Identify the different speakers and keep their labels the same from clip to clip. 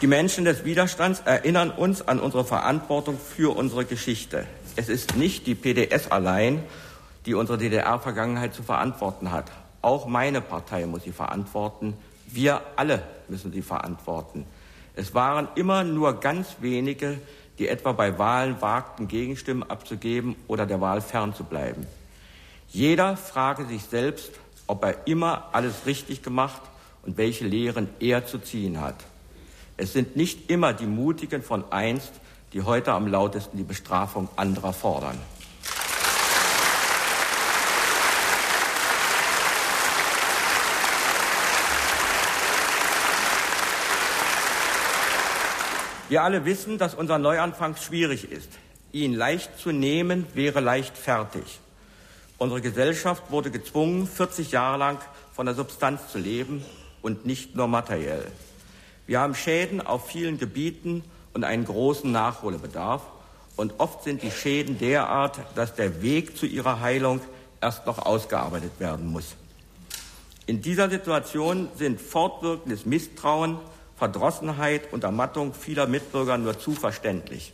Speaker 1: Die Menschen des Widerstands erinnern uns an unsere Verantwortung für unsere Geschichte. Es ist nicht die PDS allein, die unsere DDR-Vergangenheit zu verantworten hat. Auch meine Partei muss sie verantworten. Wir alle müssen sie verantworten. Es waren immer nur ganz wenige, die etwa bei Wahlen wagten, Gegenstimmen abzugeben oder der Wahl fernzubleiben. Jeder frage sich selbst, ob er immer alles richtig gemacht und welche Lehren er zu ziehen hat. Es sind nicht immer die Mutigen von einst, die heute am lautesten die Bestrafung anderer fordern. Wir alle wissen, dass unser Neuanfang schwierig ist. Ihn leicht zu nehmen wäre leicht fertig. Unsere Gesellschaft wurde gezwungen, 40 Jahre lang von der Substanz zu leben und nicht nur materiell. Wir haben Schäden auf vielen Gebieten und einen großen Nachholbedarf. Und oft sind die Schäden derart, dass der Weg zu ihrer Heilung erst noch ausgearbeitet werden muss. In dieser Situation sind fortwirkendes Misstrauen, Verdrossenheit und Ermattung vieler Mitbürger nur zu verständlich.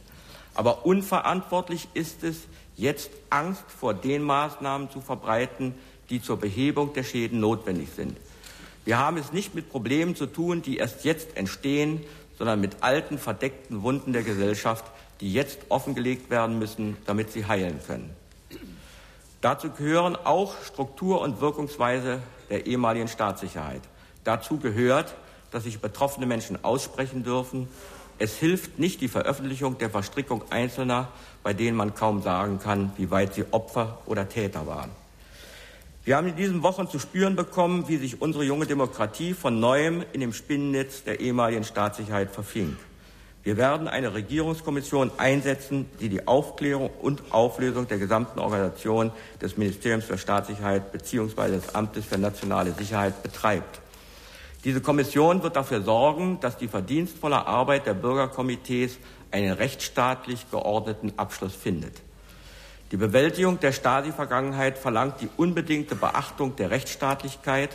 Speaker 1: Aber unverantwortlich ist es, jetzt Angst vor den Maßnahmen zu verbreiten, die zur Behebung der Schäden notwendig sind. Wir haben es nicht mit Problemen zu tun, die erst jetzt entstehen, sondern mit alten, verdeckten Wunden der Gesellschaft, die jetzt offengelegt werden müssen, damit sie heilen können. Dazu gehören auch Struktur und Wirkungsweise der ehemaligen Staatssicherheit. Dazu gehört, dass sich betroffene Menschen aussprechen dürfen. Es hilft nicht die Veröffentlichung der Verstrickung Einzelner, bei denen man kaum sagen kann, wie weit sie Opfer oder Täter waren. Wir haben in diesen Wochen zu spüren bekommen, wie sich unsere junge Demokratie von neuem in dem Spinnennetz der ehemaligen Staatssicherheit verfing. Wir werden eine Regierungskommission einsetzen, die die Aufklärung und Auflösung der gesamten Organisation des Ministeriums für Staatssicherheit bzw. des Amtes für nationale Sicherheit betreibt. Diese Kommission wird dafür sorgen, dass die verdienstvolle Arbeit der Bürgerkomitees einen rechtsstaatlich geordneten Abschluss findet. Die Bewältigung der Stasi-Vergangenheit verlangt die unbedingte Beachtung der Rechtsstaatlichkeit.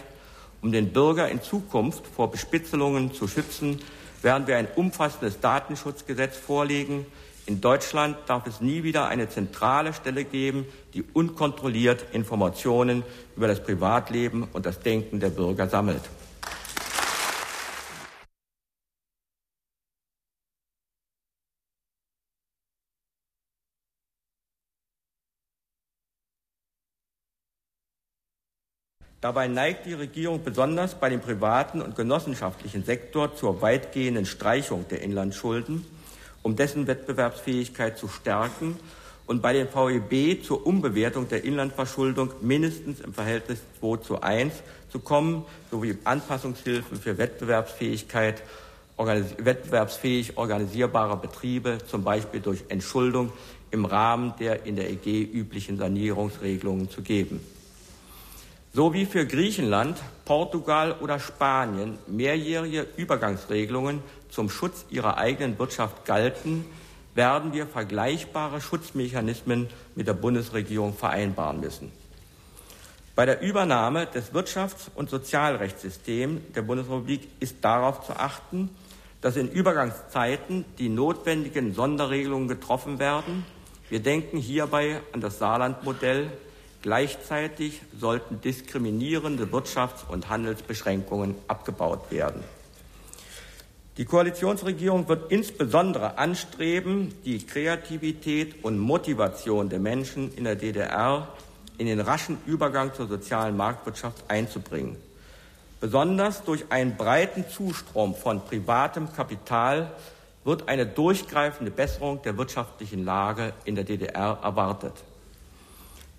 Speaker 1: Um den Bürger in Zukunft vor Bespitzelungen zu schützen, werden wir ein umfassendes Datenschutzgesetz vorlegen. In Deutschland darf es nie wieder eine zentrale Stelle geben, die unkontrolliert Informationen über das Privatleben und das Denken der Bürger sammelt. Dabei neigt die Regierung besonders bei dem privaten und genossenschaftlichen Sektor zur weitgehenden Streichung der Inlandsschulden, um dessen Wettbewerbsfähigkeit zu stärken und bei den VEB zur Umbewertung der Inlandverschuldung mindestens im Verhältnis 2 zu 1 zu kommen, sowie Anpassungshilfen für Wettbewerbsfähigkeit, organis wettbewerbsfähig organisierbare Betriebe, zum Beispiel durch Entschuldung im Rahmen der in der EG üblichen Sanierungsregelungen zu geben. So wie für Griechenland, Portugal oder Spanien mehrjährige Übergangsregelungen zum Schutz ihrer eigenen Wirtschaft galten, werden wir vergleichbare Schutzmechanismen mit der Bundesregierung vereinbaren müssen. Bei der Übernahme des Wirtschafts- und Sozialrechtssystems der Bundesrepublik ist darauf zu achten, dass in Übergangszeiten die notwendigen Sonderregelungen getroffen werden. Wir denken hierbei an das Saarlandmodell Gleichzeitig sollten diskriminierende Wirtschafts- und Handelsbeschränkungen abgebaut werden. Die Koalitionsregierung wird insbesondere anstreben, die Kreativität und Motivation der Menschen in der DDR in den raschen Übergang zur sozialen Marktwirtschaft einzubringen. Besonders durch einen breiten Zustrom von privatem Kapital wird eine durchgreifende Besserung der wirtschaftlichen Lage in der DDR erwartet.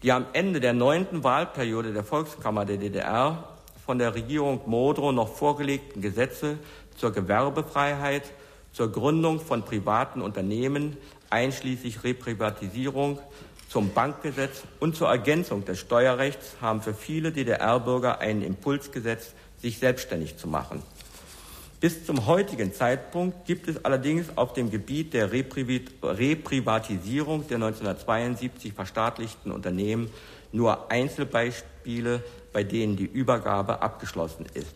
Speaker 1: Die am Ende der neunten Wahlperiode der Volkskammer der DDR von der Regierung Modrow noch vorgelegten Gesetze zur Gewerbefreiheit, zur Gründung von privaten Unternehmen, einschließlich Reprivatisierung, zum Bankgesetz und zur Ergänzung des Steuerrechts haben für viele DDR-Bürger einen Impuls gesetzt, sich selbstständig zu machen. Bis zum heutigen Zeitpunkt gibt es allerdings auf dem Gebiet der Reprivatisierung der 1972 verstaatlichten Unternehmen nur Einzelbeispiele, bei denen die Übergabe abgeschlossen ist.